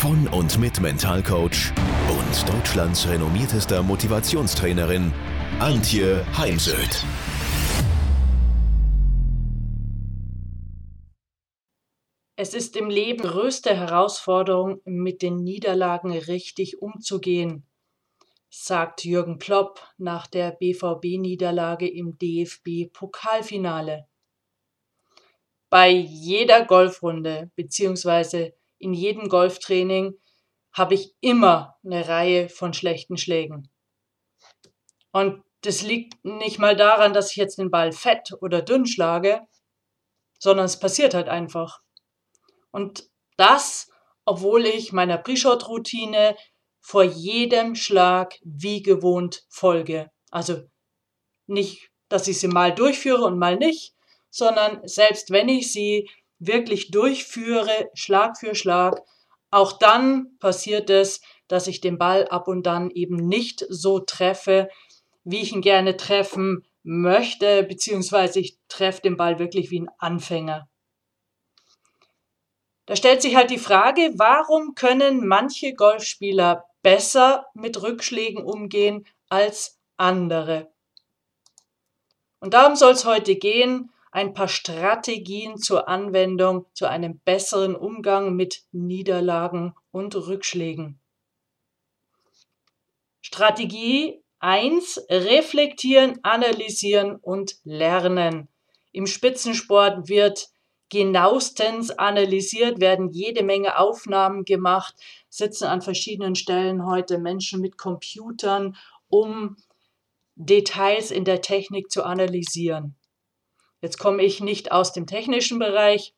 von und mit Mentalcoach und Deutschlands renommiertester Motivationstrainerin Antje Heimsöth. Es ist im Leben größte Herausforderung, mit den Niederlagen richtig umzugehen, sagt Jürgen Plopp nach der BVB-Niederlage im DFB-Pokalfinale. Bei jeder Golfrunde bzw. in jedem Golftraining habe ich immer eine Reihe von schlechten Schlägen. Und das liegt nicht mal daran, dass ich jetzt den Ball fett oder dünn schlage, sondern es passiert halt einfach. Und das, obwohl ich meiner Pre-Shot-Routine vor jedem Schlag wie gewohnt folge. Also nicht, dass ich sie mal durchführe und mal nicht, sondern selbst wenn ich sie wirklich durchführe, Schlag für Schlag, auch dann passiert es, dass ich den Ball ab und dann eben nicht so treffe, wie ich ihn gerne treffen möchte, beziehungsweise ich treffe den Ball wirklich wie ein Anfänger. Da stellt sich halt die Frage, warum können manche Golfspieler besser mit Rückschlägen umgehen als andere? Und darum soll es heute gehen, ein paar Strategien zur Anwendung zu einem besseren Umgang mit Niederlagen und Rückschlägen. Strategie 1. Reflektieren, analysieren und lernen. Im Spitzensport wird genauestens analysiert, werden jede Menge Aufnahmen gemacht, sitzen an verschiedenen Stellen heute Menschen mit Computern, um Details in der Technik zu analysieren. Jetzt komme ich nicht aus dem technischen Bereich,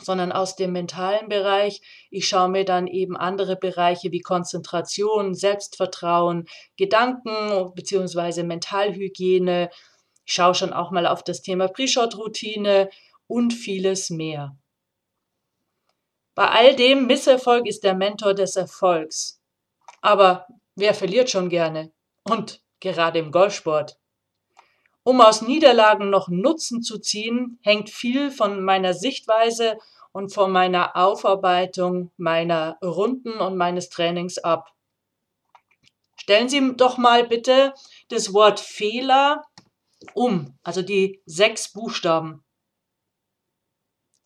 sondern aus dem mentalen Bereich. Ich schaue mir dann eben andere Bereiche wie Konzentration, Selbstvertrauen, Gedanken bzw. Mentalhygiene. Ich schaue schon auch mal auf das Thema Pre-Shot-Routine und vieles mehr. Bei all dem Misserfolg ist der Mentor des Erfolgs. Aber wer verliert schon gerne? Und gerade im Golfsport. Um aus Niederlagen noch Nutzen zu ziehen, hängt viel von meiner Sichtweise und von meiner Aufarbeitung meiner Runden und meines Trainings ab. Stellen Sie doch mal bitte das Wort Fehler um, also die sechs Buchstaben.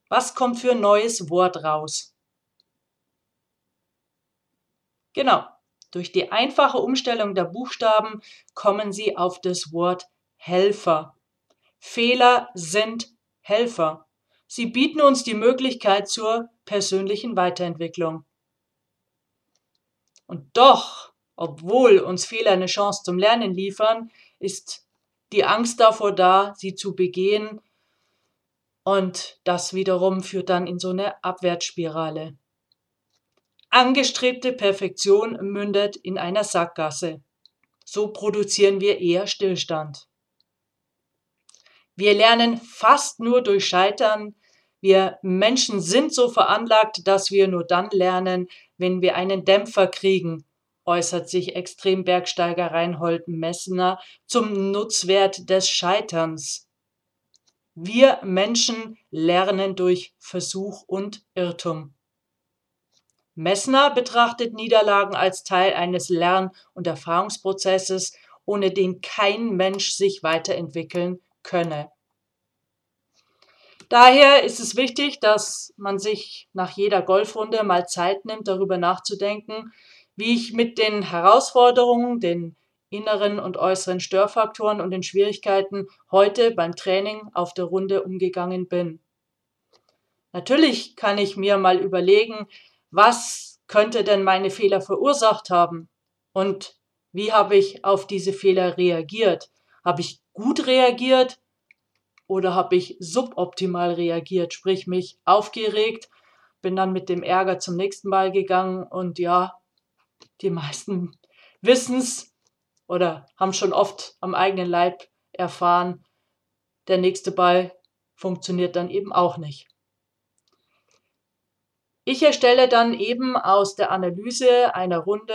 Was kommt für ein neues Wort raus? Genau, durch die einfache Umstellung der Buchstaben kommen Sie auf das Wort Helfer. Fehler sind Helfer. Sie bieten uns die Möglichkeit zur persönlichen Weiterentwicklung. Und doch, obwohl uns Fehler eine Chance zum Lernen liefern, ist die Angst davor da, sie zu begehen. Und das wiederum führt dann in so eine Abwärtsspirale. Angestrebte Perfektion mündet in einer Sackgasse. So produzieren wir eher Stillstand. Wir lernen fast nur durch Scheitern. Wir Menschen sind so veranlagt, dass wir nur dann lernen, wenn wir einen Dämpfer kriegen, äußert sich Extrembergsteiger Reinhold Messner zum Nutzwert des Scheiterns. Wir Menschen lernen durch Versuch und Irrtum. Messner betrachtet Niederlagen als Teil eines Lern- und Erfahrungsprozesses, ohne den kein Mensch sich weiterentwickeln könne. Daher ist es wichtig, dass man sich nach jeder Golfrunde mal Zeit nimmt, darüber nachzudenken, wie ich mit den Herausforderungen, den inneren und äußeren Störfaktoren und den Schwierigkeiten heute beim Training auf der Runde umgegangen bin. Natürlich kann ich mir mal überlegen, was könnte denn meine Fehler verursacht haben und wie habe ich auf diese Fehler reagiert? Habe ich gut reagiert oder habe ich suboptimal reagiert, sprich mich aufgeregt, bin dann mit dem Ärger zum nächsten Ball gegangen und ja, die meisten wissen es oder haben schon oft am eigenen Leib erfahren, der nächste Ball funktioniert dann eben auch nicht. Ich erstelle dann eben aus der Analyse einer Runde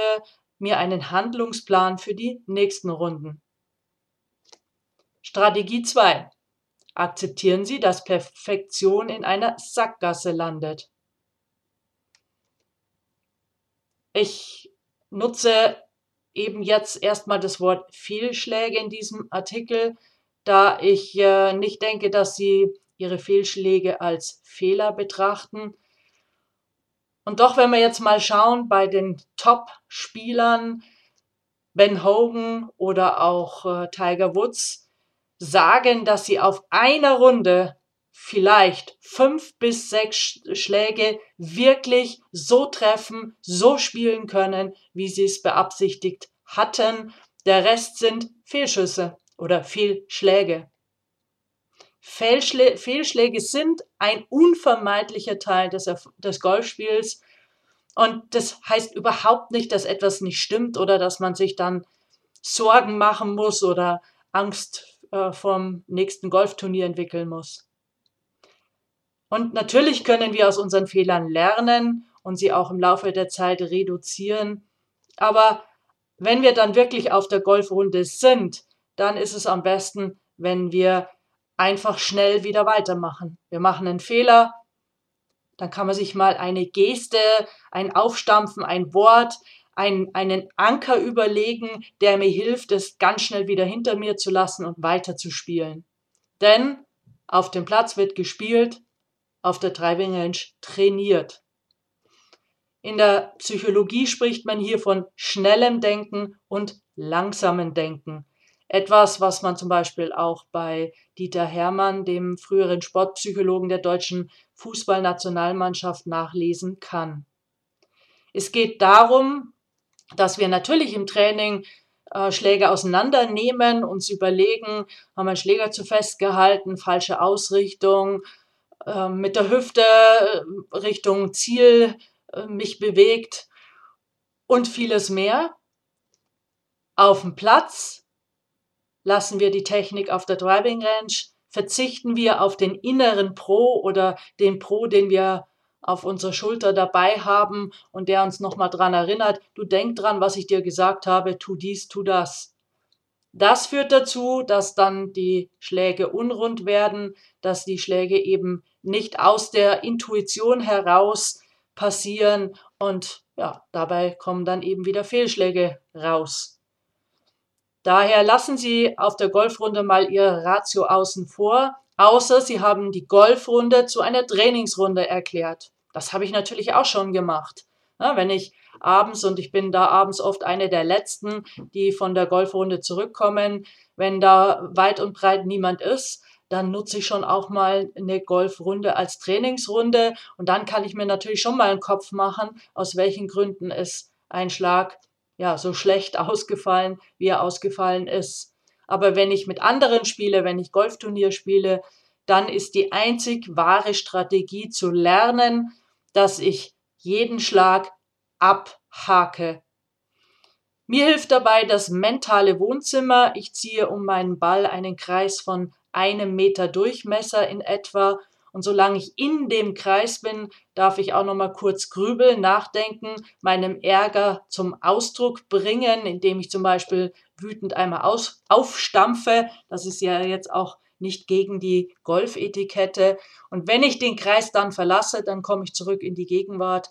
mir einen Handlungsplan für die nächsten Runden. Strategie 2. Akzeptieren Sie, dass Perfektion in einer Sackgasse landet. Ich nutze eben jetzt erstmal das Wort Fehlschläge in diesem Artikel, da ich äh, nicht denke, dass Sie Ihre Fehlschläge als Fehler betrachten. Und doch, wenn wir jetzt mal schauen bei den Top-Spielern, Ben Hogan oder auch äh, Tiger Woods, sagen, dass sie auf einer Runde vielleicht fünf bis sechs Schläge wirklich so treffen, so spielen können, wie sie es beabsichtigt hatten. Der Rest sind Fehlschüsse oder Fehlschläge. Fehlschlä Fehlschläge sind ein unvermeidlicher Teil des, des Golfspiels. Und das heißt überhaupt nicht, dass etwas nicht stimmt oder dass man sich dann Sorgen machen muss oder Angst äh, vom nächsten Golfturnier entwickeln muss. Und natürlich können wir aus unseren Fehlern lernen und sie auch im Laufe der Zeit reduzieren. Aber wenn wir dann wirklich auf der Golfrunde sind, dann ist es am besten, wenn wir einfach schnell wieder weitermachen. Wir machen einen Fehler, dann kann man sich mal eine Geste, ein Aufstampfen, ein Wort, ein, einen Anker überlegen, der mir hilft, es ganz schnell wieder hinter mir zu lassen und weiter zu spielen. Denn auf dem Platz wird gespielt, auf der Driving Range trainiert. In der Psychologie spricht man hier von schnellem Denken und langsamem Denken. Etwas, was man zum Beispiel auch bei Dieter Hermann, dem früheren Sportpsychologen der deutschen Fußballnationalmannschaft, nachlesen kann. Es geht darum, dass wir natürlich im Training äh, Schläge auseinandernehmen, uns überlegen, haben wir einen Schläger zu festgehalten, falsche Ausrichtung, äh, mit der Hüfte äh, Richtung Ziel äh, mich bewegt und vieles mehr. Auf dem Platz lassen wir die Technik auf der Driving Range, verzichten wir auf den inneren Pro oder den Pro, den wir auf unserer Schulter dabei haben und der uns nochmal dran erinnert, du denk dran, was ich dir gesagt habe, tu dies, tu das. Das führt dazu, dass dann die Schläge unrund werden, dass die Schläge eben nicht aus der Intuition heraus passieren und ja, dabei kommen dann eben wieder Fehlschläge raus. Daher lassen Sie auf der Golfrunde mal Ihr Ratio außen vor, außer Sie haben die Golfrunde zu einer Trainingsrunde erklärt. Das habe ich natürlich auch schon gemacht. Ja, wenn ich abends, und ich bin da abends oft eine der Letzten, die von der Golfrunde zurückkommen, wenn da weit und breit niemand ist, dann nutze ich schon auch mal eine Golfrunde als Trainingsrunde und dann kann ich mir natürlich schon mal einen Kopf machen, aus welchen Gründen ist ein Schlag ja so schlecht ausgefallen, wie er ausgefallen ist. Aber wenn ich mit anderen spiele, wenn ich Golfturnier spiele, dann ist die einzig wahre Strategie zu lernen, dass ich jeden Schlag abhake. Mir hilft dabei das mentale Wohnzimmer. Ich ziehe um meinen Ball einen Kreis von einem Meter Durchmesser in etwa. Und solange ich in dem Kreis bin, darf ich auch noch mal kurz grübeln, nachdenken, meinem Ärger zum Ausdruck bringen, indem ich zum Beispiel wütend einmal aus, aufstampfe. Das ist ja jetzt auch nicht gegen die Golfetikette. Und wenn ich den Kreis dann verlasse, dann komme ich zurück in die Gegenwart,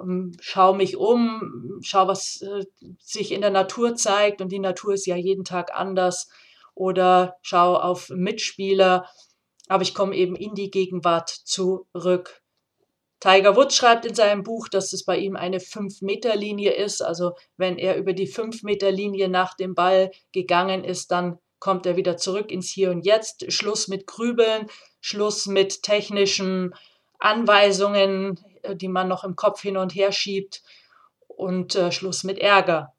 ähm, schaue mich um, schaue, was äh, sich in der Natur zeigt. Und die Natur ist ja jeden Tag anders oder schaue auf Mitspieler, aber ich komme eben in die Gegenwart zurück. Tiger Woods schreibt in seinem Buch, dass es bei ihm eine 5-Meter-Linie ist. Also wenn er über die 5-Meter-Linie nach dem Ball gegangen ist, dann kommt er wieder zurück ins Hier und Jetzt. Schluss mit Grübeln, Schluss mit technischen Anweisungen, äh, die man noch im Kopf hin und her schiebt und äh, Schluss mit Ärger.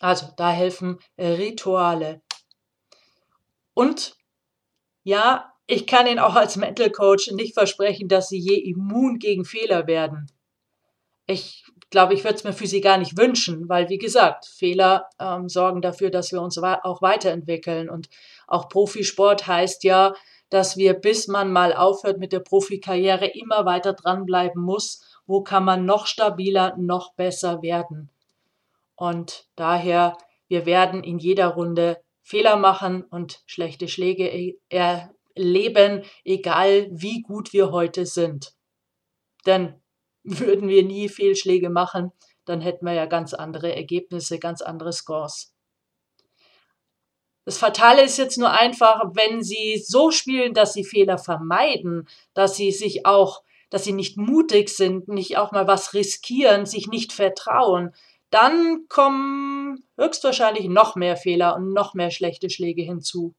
Also da helfen äh, Rituale. Und ja, ich kann Ihnen auch als Mental Coach nicht versprechen, dass Sie je immun gegen Fehler werden. Ich glaube, ich würde es mir für sie gar nicht wünschen, weil, wie gesagt, Fehler ähm, sorgen dafür, dass wir uns auch weiterentwickeln. Und auch Profisport heißt ja, dass wir, bis man mal aufhört mit der Profikarriere, immer weiter dranbleiben muss. Wo kann man noch stabiler, noch besser werden? Und daher, wir werden in jeder Runde Fehler machen und schlechte Schläge e-, erleben, egal wie gut wir heute sind. Denn würden wir nie Fehlschläge machen, dann hätten wir ja ganz andere Ergebnisse, ganz andere Scores. Das Fatale ist jetzt nur einfach, wenn sie so spielen, dass sie Fehler vermeiden, dass sie sich auch, dass sie nicht mutig sind, nicht auch mal was riskieren, sich nicht vertrauen, dann kommen höchstwahrscheinlich noch mehr Fehler und noch mehr schlechte Schläge hinzu.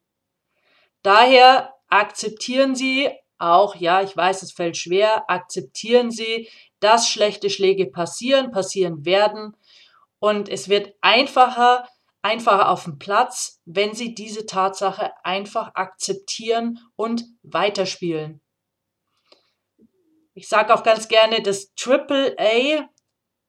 Daher akzeptieren Sie auch, ja, ich weiß, es fällt schwer, akzeptieren Sie, dass schlechte Schläge passieren, passieren werden. Und es wird einfacher, einfacher auf dem Platz, wenn Sie diese Tatsache einfach akzeptieren und weiterspielen. Ich sage auch ganz gerne, das Triple A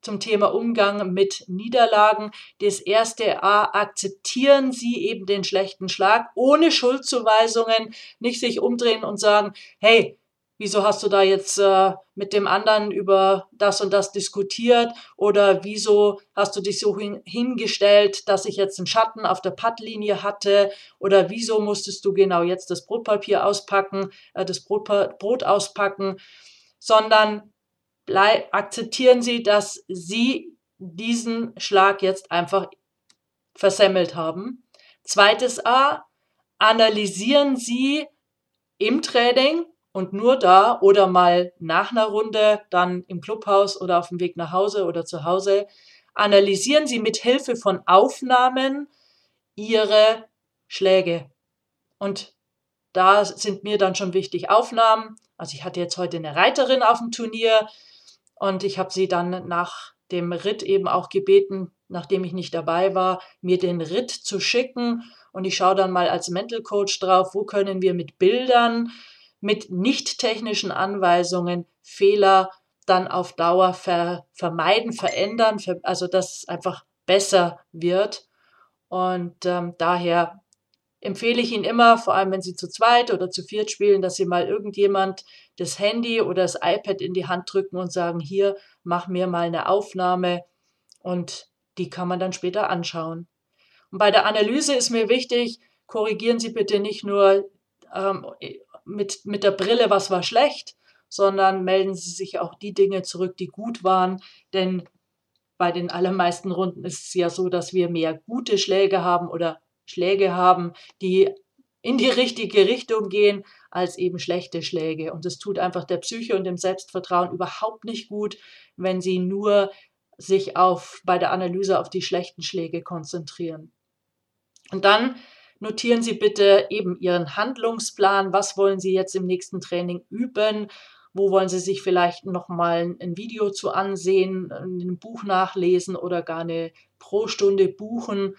zum Thema Umgang mit Niederlagen. Das erste A, akzeptieren Sie eben den schlechten Schlag ohne Schuldzuweisungen, nicht sich umdrehen und sagen, hey, wieso hast du da jetzt äh, mit dem anderen über das und das diskutiert? Oder wieso hast du dich so hin hingestellt, dass ich jetzt einen Schatten auf der Pattlinie hatte? Oder wieso musstest du genau jetzt das Brotpapier auspacken, äh, das Brot, Brot auspacken, sondern akzeptieren Sie, dass Sie diesen Schlag jetzt einfach versemmelt haben. Zweites A, analysieren Sie im Training und nur da oder mal nach einer Runde, dann im Clubhaus oder auf dem Weg nach Hause oder zu Hause, analysieren Sie mit Hilfe von Aufnahmen Ihre Schläge. Und da sind mir dann schon wichtig Aufnahmen. Also ich hatte jetzt heute eine Reiterin auf dem Turnier, und ich habe sie dann nach dem Ritt eben auch gebeten, nachdem ich nicht dabei war, mir den Ritt zu schicken. Und ich schaue dann mal als Mental Coach drauf, wo können wir mit Bildern, mit nicht technischen Anweisungen Fehler dann auf Dauer ver vermeiden, verändern, ver also dass es einfach besser wird. Und ähm, daher empfehle ich Ihnen immer, vor allem wenn Sie zu zweit oder zu viert spielen, dass Sie mal irgendjemand das Handy oder das iPad in die Hand drücken und sagen, hier, mach mir mal eine Aufnahme und die kann man dann später anschauen. Und bei der Analyse ist mir wichtig, korrigieren Sie bitte nicht nur ähm, mit, mit der Brille, was war schlecht, sondern melden Sie sich auch die Dinge zurück, die gut waren, denn bei den allermeisten Runden ist es ja so, dass wir mehr gute Schläge haben oder Schläge haben, die in die richtige Richtung gehen, als eben schlechte Schläge. Und es tut einfach der Psyche und dem Selbstvertrauen überhaupt nicht gut, wenn sie nur sich auf, bei der Analyse auf die schlechten Schläge konzentrieren. Und dann notieren Sie bitte eben Ihren Handlungsplan. Was wollen Sie jetzt im nächsten Training üben? Wo wollen Sie sich vielleicht nochmal ein Video zu ansehen, ein Buch nachlesen oder gar eine Pro-Stunde buchen?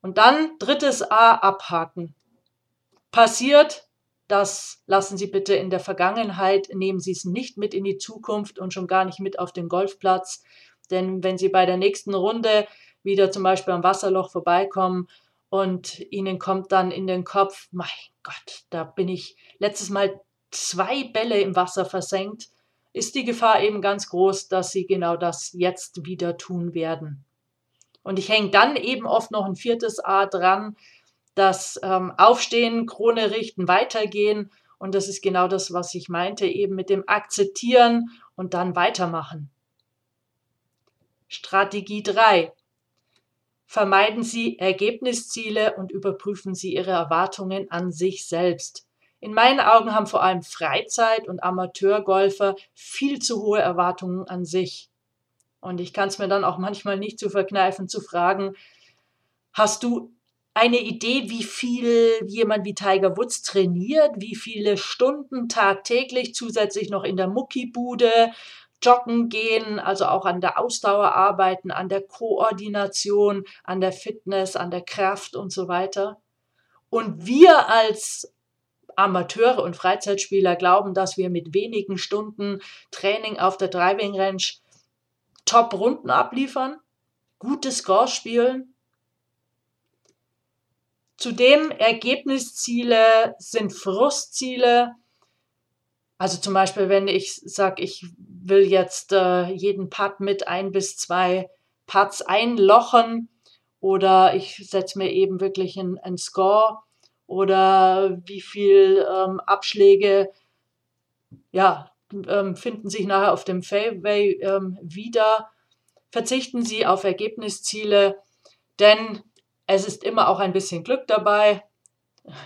Und dann drittes A abhaken. Passiert, das lassen Sie bitte in der Vergangenheit, nehmen Sie es nicht mit in die Zukunft und schon gar nicht mit auf den Golfplatz. Denn wenn Sie bei der nächsten Runde wieder zum Beispiel am Wasserloch vorbeikommen und Ihnen kommt dann in den Kopf, mein Gott, da bin ich letztes Mal zwei Bälle im Wasser versenkt, ist die Gefahr eben ganz groß, dass Sie genau das jetzt wieder tun werden. Und ich hänge dann eben oft noch ein viertes A dran, das ähm, Aufstehen, Krone richten, weitergehen. Und das ist genau das, was ich meinte, eben mit dem Akzeptieren und dann weitermachen. Strategie 3. Vermeiden Sie Ergebnisziele und überprüfen Sie Ihre Erwartungen an sich selbst. In meinen Augen haben vor allem Freizeit- und Amateurgolfer viel zu hohe Erwartungen an sich. Und ich kann es mir dann auch manchmal nicht zu verkneifen zu fragen, hast du eine Idee, wie viel jemand wie Tiger Woods trainiert, wie viele Stunden tagtäglich zusätzlich noch in der Muckibude joggen gehen, also auch an der Ausdauer arbeiten, an der Koordination, an der Fitness, an der Kraft und so weiter. Und wir als Amateure und Freizeitspieler glauben, dass wir mit wenigen Stunden Training auf der Driving Range Top-Runden abliefern, gute Scores spielen. Zudem Ergebnisziele sind Frustziele. Also zum Beispiel, wenn ich sage, ich will jetzt äh, jeden Putt mit ein bis zwei Putts einlochen oder ich setze mir eben wirklich einen Score oder wie viel ähm, Abschläge ja, ähm, finden sich nachher auf dem Fairway ähm, wieder. Verzichten Sie auf Ergebnisziele, denn es ist immer auch ein bisschen Glück dabei.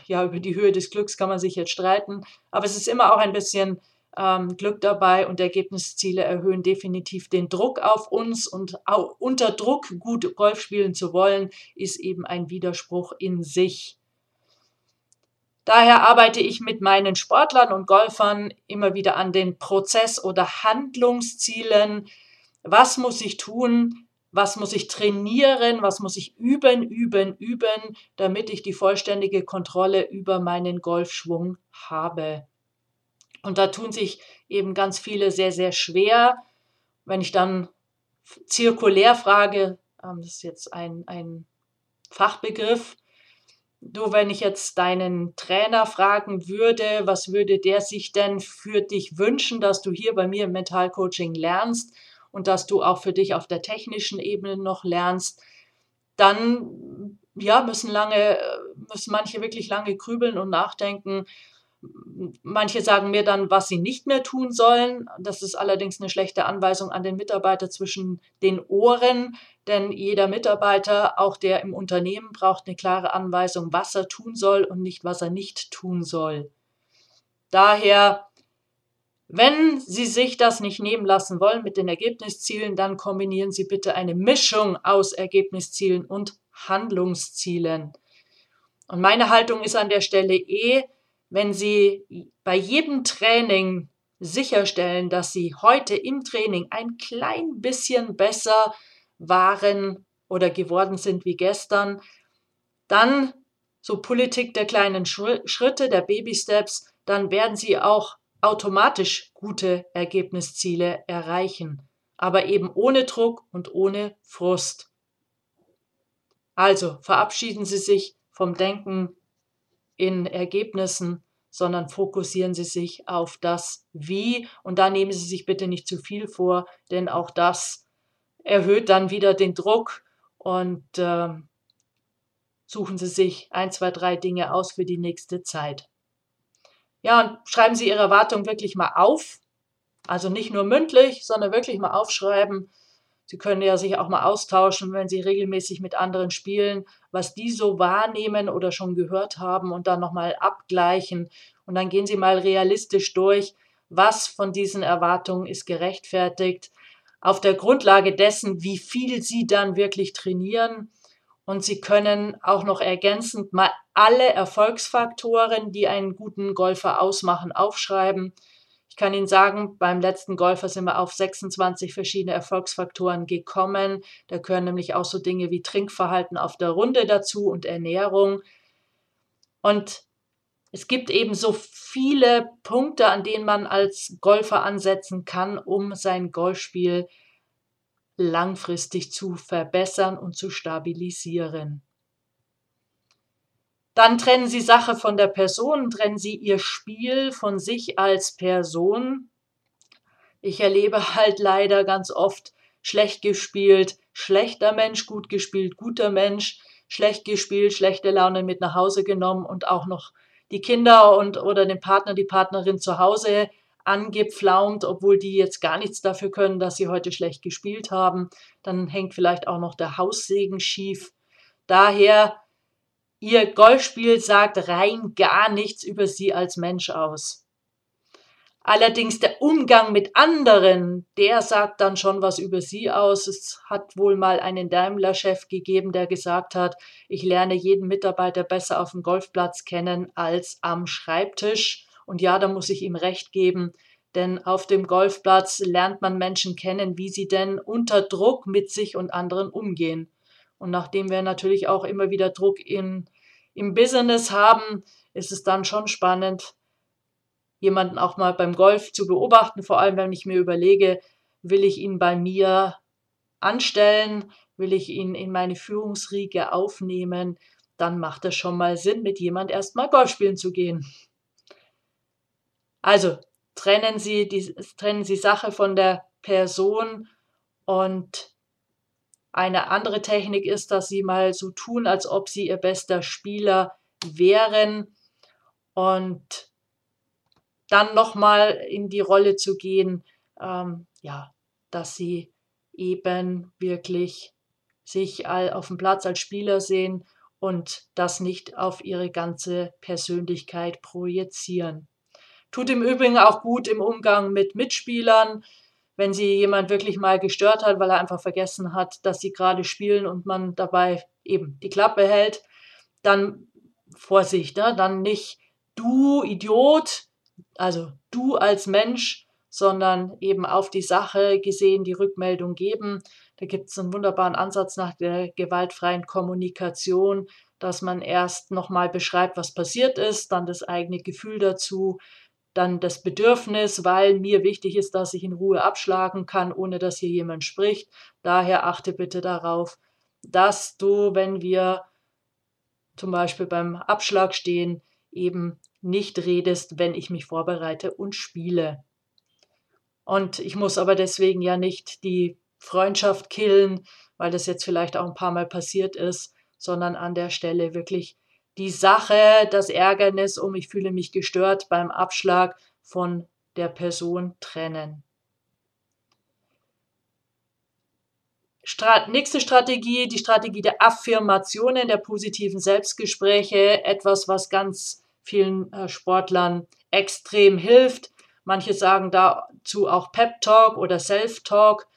Ja, über die Höhe des Glücks kann man sich jetzt streiten, aber es ist immer auch ein bisschen ähm, Glück dabei und Ergebnisziele erhöhen definitiv den Druck auf uns und unter Druck gut Golf spielen zu wollen, ist eben ein Widerspruch in sich. Daher arbeite ich mit meinen Sportlern und Golfern immer wieder an den Prozess- oder Handlungszielen. Was muss ich tun? Was muss ich trainieren? Was muss ich üben, üben, üben, damit ich die vollständige Kontrolle über meinen Golfschwung habe? Und da tun sich eben ganz viele sehr, sehr schwer. Wenn ich dann zirkulär frage, ähm, das ist jetzt ein, ein Fachbegriff, Du, wenn ich jetzt deinen Trainer fragen würde, was würde der sich denn für dich wünschen, dass du hier bei mir im Mentalcoaching lernst und dass du auch für dich auf der technischen Ebene noch lernst, dann ja, müssen lange, müssen manche wirklich lange grübeln und nachdenken, Manche sagen mir dann, was sie nicht mehr tun sollen. Das ist allerdings eine schlechte Anweisung an den Mitarbeiter zwischen den Ohren, denn jeder Mitarbeiter, auch der im Unternehmen, braucht eine klare Anweisung, was er tun soll und nicht, was er nicht tun soll. Daher, wenn Sie sich das nicht nehmen lassen wollen mit den Ergebniszielen, dann kombinieren Sie bitte eine Mischung aus Ergebniszielen und Handlungszielen. Und meine Haltung ist an der Stelle eh, wenn Sie bei jedem Training sicherstellen, dass Sie heute im Training ein klein bisschen besser waren oder geworden sind wie gestern, dann so Politik der kleinen Schritte, der Baby Steps, dann werden Sie auch automatisch gute Ergebnisziele erreichen, aber eben ohne Druck und ohne Frust. Also verabschieden Sie sich vom Denken in Ergebnissen, sondern fokussieren Sie sich auf das Wie und da nehmen Sie sich bitte nicht zu viel vor, denn auch das erhöht dann wieder den Druck und äh, suchen Sie sich ein, zwei, drei Dinge aus für die nächste Zeit. Ja, und schreiben Sie Ihre Erwartungen wirklich mal auf. Also nicht nur mündlich, sondern wirklich mal aufschreiben. Sie können ja sich auch mal austauschen, wenn Sie regelmäßig mit anderen spielen, was die so wahrnehmen oder schon gehört haben und dann nochmal abgleichen. Und dann gehen Sie mal realistisch durch, was von diesen Erwartungen ist gerechtfertigt, auf der Grundlage dessen, wie viel Sie dann wirklich trainieren. Und Sie können auch noch ergänzend mal alle Erfolgsfaktoren, die einen guten Golfer ausmachen, aufschreiben. Ich kann Ihnen sagen, beim letzten Golfer sind wir auf 26 verschiedene Erfolgsfaktoren gekommen. Da gehören nämlich auch so Dinge wie Trinkverhalten auf der Runde dazu und Ernährung. Und es gibt eben so viele Punkte, an denen man als Golfer ansetzen kann, um sein Golfspiel langfristig zu verbessern und zu stabilisieren. Dann trennen Sie Sache von der Person, trennen Sie Ihr Spiel von sich als Person. Ich erlebe halt leider ganz oft schlecht gespielt, schlechter Mensch, gut gespielt, guter Mensch, schlecht gespielt, schlechte Laune mit nach Hause genommen und auch noch die Kinder und oder den Partner, die Partnerin zu Hause angepflaumt, obwohl die jetzt gar nichts dafür können, dass sie heute schlecht gespielt haben. Dann hängt vielleicht auch noch der Haussegen schief. Daher Ihr Golfspiel sagt rein gar nichts über Sie als Mensch aus. Allerdings der Umgang mit anderen, der sagt dann schon was über Sie aus. Es hat wohl mal einen Daimler-Chef gegeben, der gesagt hat, ich lerne jeden Mitarbeiter besser auf dem Golfplatz kennen als am Schreibtisch. Und ja, da muss ich ihm recht geben, denn auf dem Golfplatz lernt man Menschen kennen, wie sie denn unter Druck mit sich und anderen umgehen. Und nachdem wir natürlich auch immer wieder Druck in, im Business haben, ist es dann schon spannend, jemanden auch mal beim Golf zu beobachten, vor allem wenn ich mir überlege, will ich ihn bei mir anstellen, will ich ihn in meine Führungsriege aufnehmen, dann macht es schon mal Sinn, mit jemand erstmal Golf spielen zu gehen. Also trennen Sie die, trennen Sie Sache von der Person und eine andere Technik ist, dass Sie mal so tun, als ob Sie Ihr bester Spieler wären und dann nochmal in die Rolle zu gehen, ähm, ja, dass Sie eben wirklich sich auf dem Platz als Spieler sehen und das nicht auf ihre ganze Persönlichkeit projizieren. Tut im Übrigen auch gut im Umgang mit Mitspielern, wenn sie jemand wirklich mal gestört hat, weil er einfach vergessen hat, dass sie gerade spielen und man dabei eben die Klappe hält, dann Vorsicht, ne? dann nicht du Idiot, also du als Mensch, sondern eben auf die Sache gesehen die Rückmeldung geben. Da gibt es einen wunderbaren Ansatz nach der gewaltfreien Kommunikation, dass man erst nochmal beschreibt, was passiert ist, dann das eigene Gefühl dazu, dann das Bedürfnis, weil mir wichtig ist, dass ich in Ruhe abschlagen kann, ohne dass hier jemand spricht. Daher achte bitte darauf, dass du, wenn wir zum Beispiel beim Abschlag stehen, eben nicht redest, wenn ich mich vorbereite und spiele. Und ich muss aber deswegen ja nicht die Freundschaft killen, weil das jetzt vielleicht auch ein paar Mal passiert ist, sondern an der Stelle wirklich die Sache, das Ärgernis um ich fühle mich gestört beim Abschlag von der Person trennen. Strat nächste Strategie, die Strategie der Affirmationen, der positiven Selbstgespräche, etwas, was ganz vielen äh, Sportlern extrem hilft. Manche sagen dazu auch Pep Talk oder Self Talk.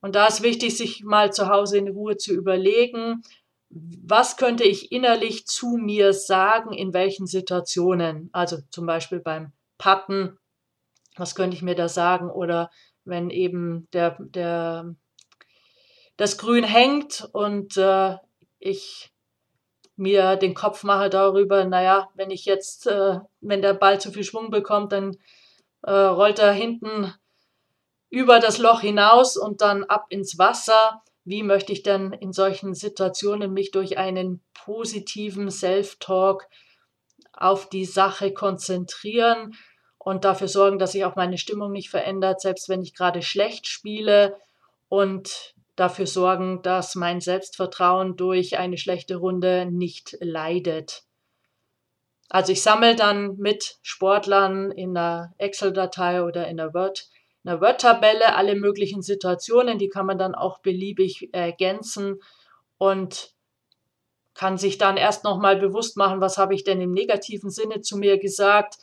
Und da ist wichtig, sich mal zu Hause in Ruhe zu überlegen, was könnte ich innerlich zu mir sagen, in welchen Situationen? Also zum Beispiel beim Patten, was könnte ich mir da sagen? Oder wenn eben der, der, das Grün hängt und äh, ich mir den Kopf mache darüber, naja, wenn ich jetzt, äh, wenn der Ball zu viel Schwung bekommt, dann äh, rollt er hinten über das Loch hinaus und dann ab ins Wasser wie möchte ich denn in solchen Situationen mich durch einen positiven Self-Talk auf die Sache konzentrieren und dafür sorgen, dass sich auch meine Stimmung nicht verändert, selbst wenn ich gerade schlecht spiele und dafür sorgen, dass mein Selbstvertrauen durch eine schlechte Runde nicht leidet. Also ich sammle dann mit Sportlern in einer Excel-Datei oder in einer Word einer Word-Tabelle alle möglichen Situationen, die kann man dann auch beliebig ergänzen und kann sich dann erst nochmal bewusst machen, was habe ich denn im negativen Sinne zu mir gesagt,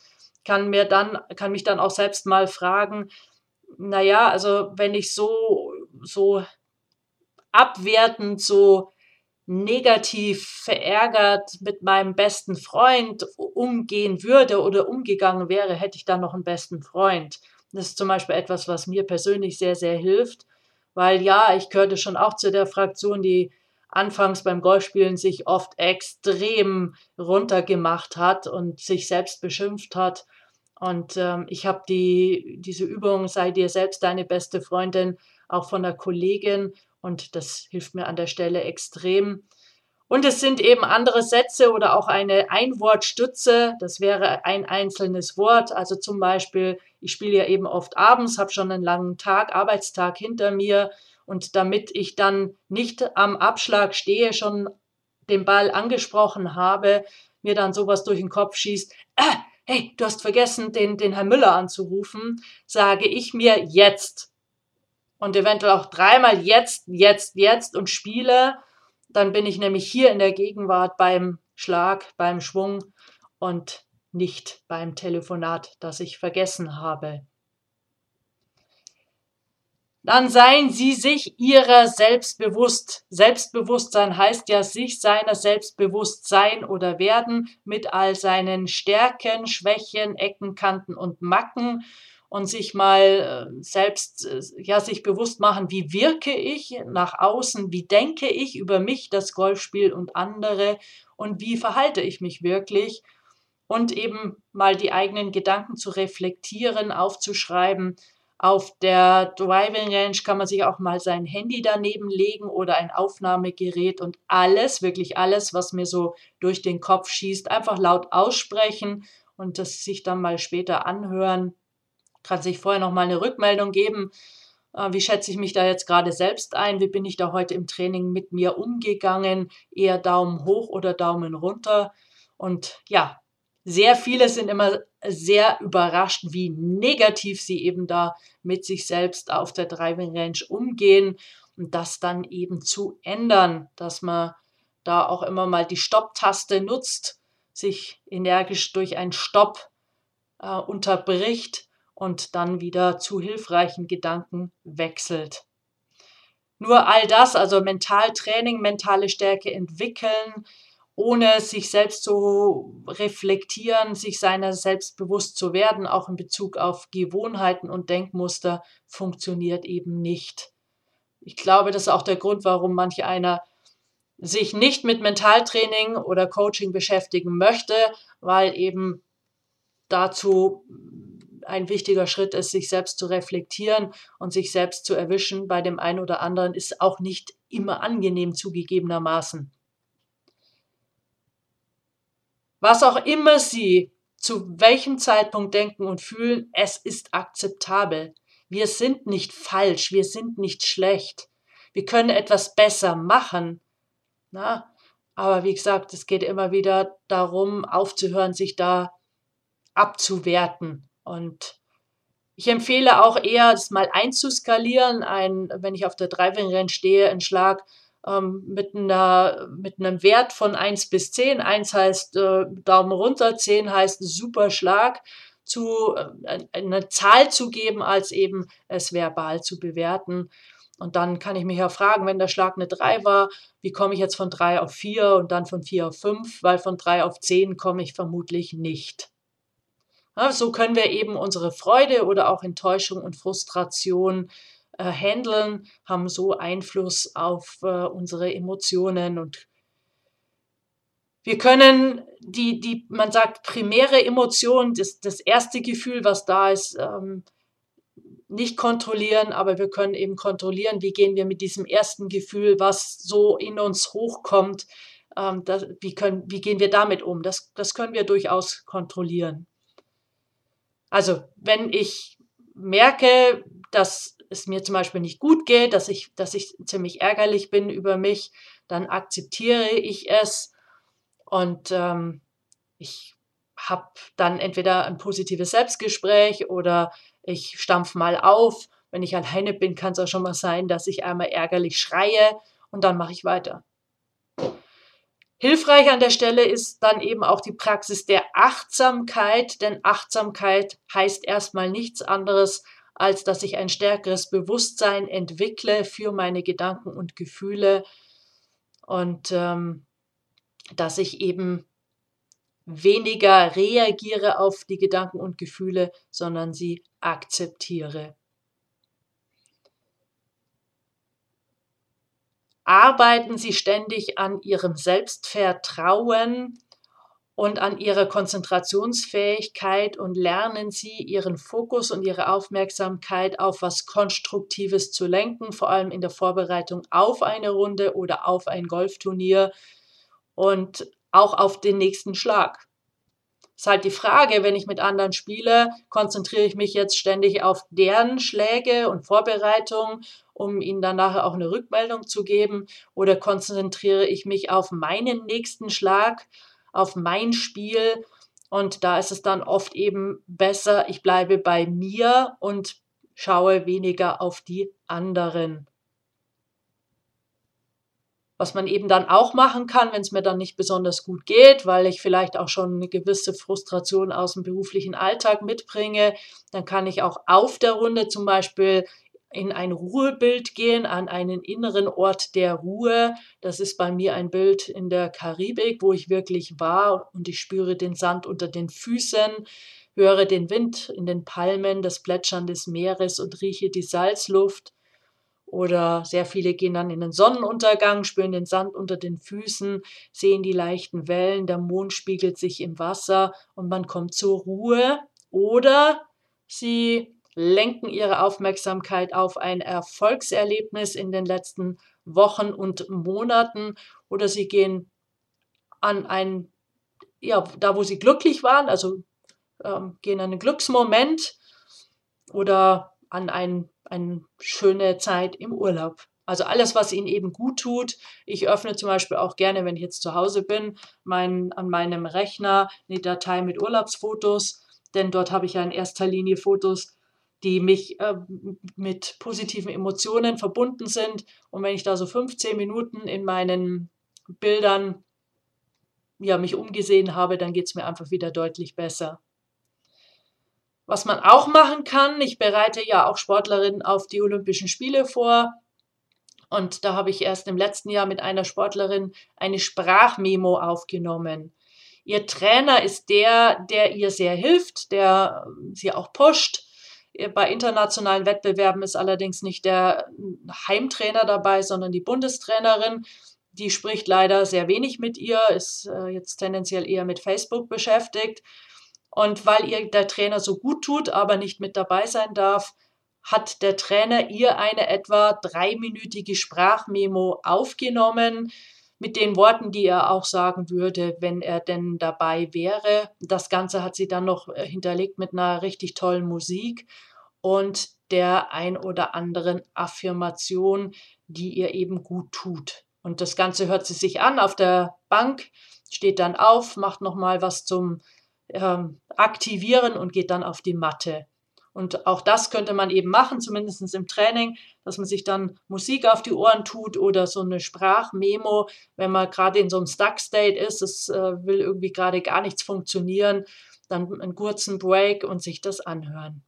kann mir dann, kann mich dann auch selbst mal fragen, naja, also wenn ich so, so abwertend, so negativ verärgert mit meinem besten Freund umgehen würde oder umgegangen wäre, hätte ich dann noch einen besten Freund. Das ist zum Beispiel etwas, was mir persönlich sehr, sehr hilft, weil ja, ich gehörte schon auch zu der Fraktion, die anfangs beim Golfspielen sich oft extrem runtergemacht hat und sich selbst beschimpft hat. Und ähm, ich habe die, diese Übung, sei dir selbst deine beste Freundin, auch von der Kollegin und das hilft mir an der Stelle extrem. Und es sind eben andere Sätze oder auch eine Einwortstütze. Das wäre ein einzelnes Wort. Also zum Beispiel, ich spiele ja eben oft abends, habe schon einen langen Tag, Arbeitstag hinter mir. Und damit ich dann nicht am Abschlag stehe, schon den Ball angesprochen habe, mir dann sowas durch den Kopf schießt, ah, hey, du hast vergessen, den, den Herrn Müller anzurufen, sage ich mir jetzt. Und eventuell auch dreimal jetzt, jetzt, jetzt und spiele dann bin ich nämlich hier in der Gegenwart beim Schlag, beim Schwung und nicht beim Telefonat, das ich vergessen habe. Dann seien Sie sich Ihrer selbst bewusst. Selbstbewusstsein heißt ja sich seiner selbst bewusst oder werden mit all seinen Stärken, Schwächen, Ecken, Kanten und Macken und sich mal äh, selbst äh, ja sich bewusst machen, wie wirke ich nach außen, wie denke ich über mich, das Golfspiel und andere und wie verhalte ich mich wirklich und eben mal die eigenen Gedanken zu reflektieren, aufzuschreiben, Auf der Driving Range kann man sich auch mal sein Handy daneben legen oder ein Aufnahmegerät und alles, wirklich alles, was mir so durch den Kopf schießt, einfach laut aussprechen und das sich dann mal später anhören. Kann sich vorher noch mal eine Rückmeldung geben. Äh, wie schätze ich mich da jetzt gerade selbst ein? Wie bin ich da heute im Training mit mir umgegangen? Eher Daumen hoch oder Daumen runter? Und ja, sehr viele sind immer sehr überrascht, wie negativ sie eben da mit sich selbst auf der Driving Range umgehen und das dann eben zu ändern, dass man da auch immer mal die Stopp-Taste nutzt, sich energisch durch ein Stopp äh, unterbricht und dann wieder zu hilfreichen Gedanken wechselt. Nur all das, also Mentaltraining, mentale Stärke entwickeln, ohne sich selbst zu reflektieren, sich seiner selbst bewusst zu werden, auch in Bezug auf Gewohnheiten und Denkmuster, funktioniert eben nicht. Ich glaube, das ist auch der Grund, warum manch einer sich nicht mit Mentaltraining oder Coaching beschäftigen möchte, weil eben dazu ein wichtiger Schritt ist, sich selbst zu reflektieren und sich selbst zu erwischen. Bei dem einen oder anderen ist auch nicht immer angenehm zugegebenermaßen. Was auch immer Sie zu welchem Zeitpunkt denken und fühlen, es ist akzeptabel. Wir sind nicht falsch, wir sind nicht schlecht. Wir können etwas besser machen. Na? Aber wie gesagt, es geht immer wieder darum, aufzuhören, sich da abzuwerten. Und ich empfehle auch eher, das mal einzuskalieren. Ein, wenn ich auf der Driving Range stehe, ein Schlag ähm, mit, einer, mit einem Wert von 1 bis 10. 1 heißt äh, Daumen runter, 10 heißt super Schlag, zu, äh, eine Zahl zu geben, als eben es verbal zu bewerten. Und dann kann ich mich ja fragen, wenn der Schlag eine 3 war, wie komme ich jetzt von 3 auf 4 und dann von 4 auf 5, weil von 3 auf 10 komme ich vermutlich nicht. Ja, so können wir eben unsere Freude oder auch Enttäuschung und Frustration äh, handeln, haben so Einfluss auf äh, unsere Emotionen und wir können die, die, man sagt, primäre Emotion, das, das erste Gefühl, was da ist, ähm, nicht kontrollieren, aber wir können eben kontrollieren, wie gehen wir mit diesem ersten Gefühl, was so in uns hochkommt, ähm, das, wie, können, wie gehen wir damit um. Das, das können wir durchaus kontrollieren. Also wenn ich merke, dass es mir zum Beispiel nicht gut geht, dass ich, dass ich ziemlich ärgerlich bin über mich, dann akzeptiere ich es und ähm, ich habe dann entweder ein positives Selbstgespräch oder ich stampf mal auf. Wenn ich alleine bin, kann es auch schon mal sein, dass ich einmal ärgerlich schreie und dann mache ich weiter. Hilfreich an der Stelle ist dann eben auch die Praxis der Achtsamkeit, denn Achtsamkeit heißt erstmal nichts anderes als dass ich ein stärkeres Bewusstsein entwickle für meine Gedanken und Gefühle und ähm, dass ich eben weniger reagiere auf die Gedanken und Gefühle, sondern sie akzeptiere. Arbeiten Sie ständig an Ihrem Selbstvertrauen, und an ihrer Konzentrationsfähigkeit und lernen sie ihren Fokus und ihre Aufmerksamkeit auf was Konstruktives zu lenken, vor allem in der Vorbereitung auf eine Runde oder auf ein Golfturnier und auch auf den nächsten Schlag. Ist halt die Frage, wenn ich mit anderen spiele, konzentriere ich mich jetzt ständig auf deren Schläge und Vorbereitung, um ihnen dann nachher auch eine Rückmeldung zu geben, oder konzentriere ich mich auf meinen nächsten Schlag auf mein Spiel. Und da ist es dann oft eben besser, ich bleibe bei mir und schaue weniger auf die anderen. Was man eben dann auch machen kann, wenn es mir dann nicht besonders gut geht, weil ich vielleicht auch schon eine gewisse Frustration aus dem beruflichen Alltag mitbringe, dann kann ich auch auf der Runde zum Beispiel in ein Ruhebild gehen, an einen inneren Ort der Ruhe. Das ist bei mir ein Bild in der Karibik, wo ich wirklich war und ich spüre den Sand unter den Füßen, höre den Wind in den Palmen, das Plätschern des Meeres und rieche die Salzluft. Oder sehr viele gehen dann in den Sonnenuntergang, spüren den Sand unter den Füßen, sehen die leichten Wellen, der Mond spiegelt sich im Wasser und man kommt zur Ruhe. Oder sie lenken ihre Aufmerksamkeit auf ein Erfolgserlebnis in den letzten Wochen und Monaten oder sie gehen an ein, ja, da wo sie glücklich waren, also ähm, gehen an einen Glücksmoment oder an ein, eine schöne Zeit im Urlaub. Also alles, was ihnen eben gut tut. Ich öffne zum Beispiel auch gerne, wenn ich jetzt zu Hause bin, mein, an meinem Rechner eine Datei mit Urlaubsfotos, denn dort habe ich ja in erster Linie Fotos, die mich äh, mit positiven Emotionen verbunden sind. Und wenn ich da so 15 Minuten in meinen Bildern ja, mich umgesehen habe, dann geht es mir einfach wieder deutlich besser. Was man auch machen kann, ich bereite ja auch Sportlerinnen auf die Olympischen Spiele vor. Und da habe ich erst im letzten Jahr mit einer Sportlerin eine Sprachmemo aufgenommen. Ihr Trainer ist der, der ihr sehr hilft, der sie auch pusht. Bei internationalen Wettbewerben ist allerdings nicht der Heimtrainer dabei, sondern die Bundestrainerin. Die spricht leider sehr wenig mit ihr, ist äh, jetzt tendenziell eher mit Facebook beschäftigt. Und weil ihr der Trainer so gut tut, aber nicht mit dabei sein darf, hat der Trainer ihr eine etwa dreiminütige Sprachmemo aufgenommen mit den Worten, die er auch sagen würde, wenn er denn dabei wäre. Das Ganze hat sie dann noch äh, hinterlegt mit einer richtig tollen Musik und der ein oder anderen Affirmation, die ihr eben gut tut. Und das Ganze hört sie sich an auf der Bank, steht dann auf, macht nochmal was zum ähm, Aktivieren und geht dann auf die Matte. Und auch das könnte man eben machen, zumindest im Training, dass man sich dann Musik auf die Ohren tut oder so eine Sprachmemo, wenn man gerade in so einem Stuck-State ist, es äh, will irgendwie gerade gar nichts funktionieren, dann einen kurzen Break und sich das anhören.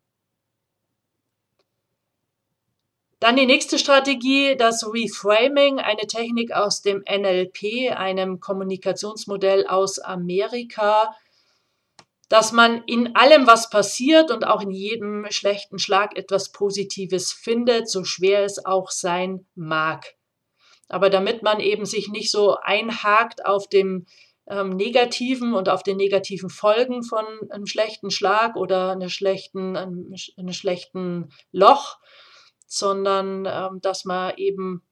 Dann die nächste Strategie, das Reframing, eine Technik aus dem NLP, einem Kommunikationsmodell aus Amerika, dass man in allem, was passiert und auch in jedem schlechten Schlag etwas Positives findet, so schwer es auch sein mag. Aber damit man eben sich nicht so einhakt auf dem ähm, negativen und auf den negativen Folgen von einem schlechten Schlag oder einer schlechten, einem, einem schlechten Loch, sondern ähm, dass man eben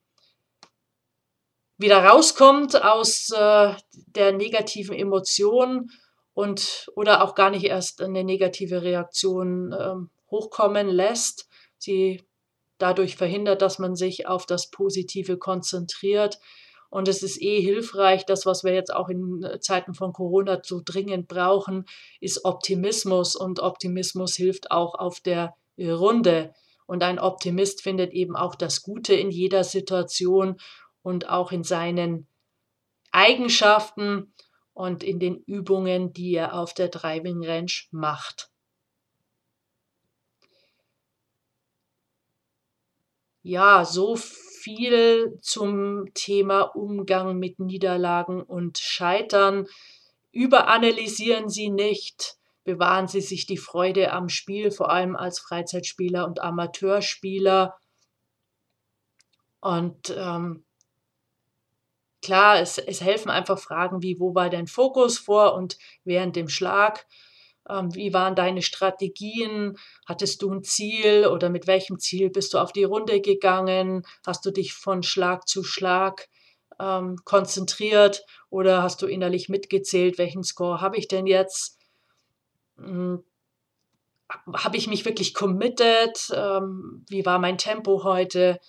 wieder rauskommt aus äh, der negativen Emotion und oder auch gar nicht erst eine negative Reaktion ähm, hochkommen lässt, sie dadurch verhindert, dass man sich auf das Positive konzentriert. Und es ist eh hilfreich, das, was wir jetzt auch in Zeiten von Corona so dringend brauchen, ist Optimismus. Und Optimismus hilft auch auf der Runde. Und ein Optimist findet eben auch das Gute in jeder Situation und auch in seinen Eigenschaften und in den Übungen, die er auf der Driving Range macht. Ja, so viel zum Thema Umgang mit Niederlagen und Scheitern. Überanalysieren Sie nicht, bewahren Sie sich die Freude am Spiel, vor allem als Freizeitspieler und Amateurspieler. Und ähm, klar, es, es helfen einfach Fragen wie, wo war dein Fokus vor und während dem Schlag? Ähm, wie waren deine Strategien? Hattest du ein Ziel oder mit welchem Ziel bist du auf die Runde gegangen? Hast du dich von Schlag zu Schlag ähm, konzentriert oder hast du innerlich mitgezählt, welchen Score habe ich denn jetzt? Hm, habe ich mich wirklich committed? Ähm, wie war mein Tempo heute?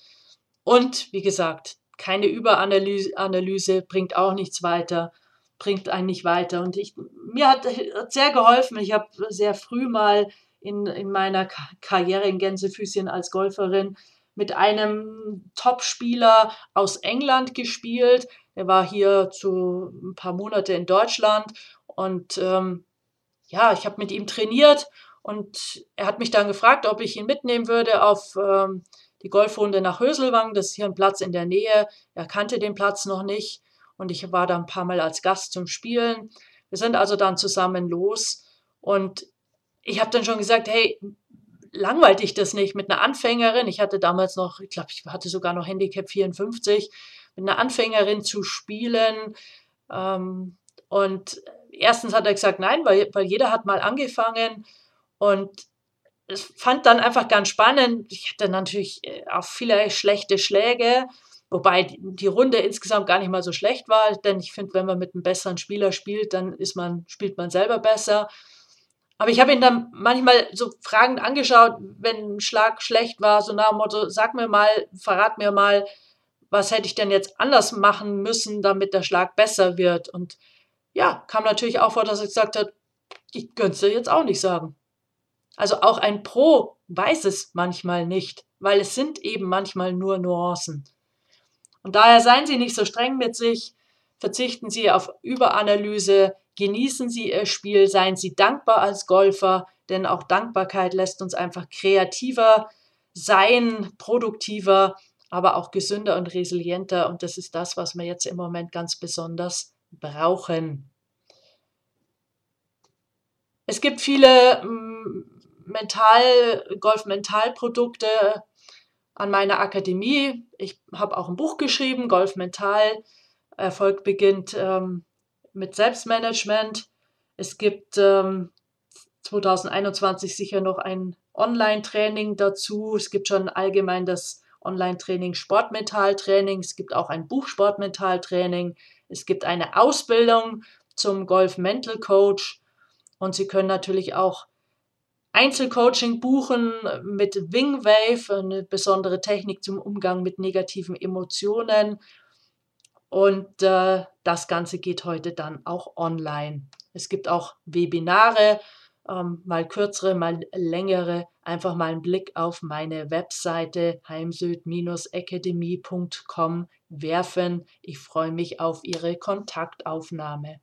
Und wie gesagt, keine Überanalyse Analyse bringt auch nichts weiter, bringt einen nicht weiter. Und ich, mir hat, hat sehr geholfen. Ich habe sehr früh mal in, in meiner Karriere in Gänsefüßchen als Golferin mit einem Top-Spieler aus England gespielt. Er war hier zu ein paar Monate in Deutschland und ähm, ja, ich habe mit ihm trainiert und er hat mich dann gefragt, ob ich ihn mitnehmen würde auf ähm, die Golfrunde nach Höselwang. Das ist hier ein Platz in der Nähe. Er kannte den Platz noch nicht und ich war da ein paar Mal als Gast zum Spielen. Wir sind also dann zusammen los und ich habe dann schon gesagt, hey, langweilt dich das nicht mit einer Anfängerin? Ich hatte damals noch, ich glaube, ich hatte sogar noch Handicap 54, mit einer Anfängerin zu spielen. Ähm, und erstens hat er gesagt, nein, weil, weil jeder hat mal angefangen und fand dann einfach ganz spannend. Ich hatte natürlich äh, auch viele schlechte Schläge, wobei die Runde insgesamt gar nicht mal so schlecht war, denn ich finde, wenn man mit einem besseren Spieler spielt, dann ist man, spielt man selber besser. Aber ich habe ihn dann manchmal so fragend angeschaut, wenn ein Schlag schlecht war, so nach dem Motto, sag mir mal, verrat mir mal, was hätte ich denn jetzt anders machen müssen, damit der Schlag besser wird. Und ja, kam natürlich auch vor, dass er gesagt hat, ich könnte es dir jetzt auch nicht sagen. Also auch ein Pro weiß es manchmal nicht, weil es sind eben manchmal nur Nuancen. Und daher seien Sie nicht so streng mit sich, verzichten Sie auf Überanalyse, genießen Sie Ihr Spiel, seien Sie dankbar als Golfer, denn auch Dankbarkeit lässt uns einfach kreativer sein, produktiver, aber auch gesünder und resilienter. Und das ist das, was wir jetzt im Moment ganz besonders brauchen. Es gibt viele mm, Mental, Golf-Mental-Produkte an meiner Akademie. Ich habe auch ein Buch geschrieben, Golf Mental. Erfolg beginnt ähm, mit Selbstmanagement. Es gibt ähm, 2021 sicher noch ein Online-Training dazu. Es gibt schon allgemein das Online-Training Sportmental-Training. Es gibt auch ein Buch Sportmental-Training. Es gibt eine Ausbildung zum Golf Mental Coach. Und Sie können natürlich auch Einzelcoaching buchen mit Wingwave, eine besondere Technik zum Umgang mit negativen Emotionen. Und äh, das Ganze geht heute dann auch online. Es gibt auch Webinare, ähm, mal kürzere, mal längere. Einfach mal einen Blick auf meine Webseite heimsöd-academy.com werfen. Ich freue mich auf Ihre Kontaktaufnahme.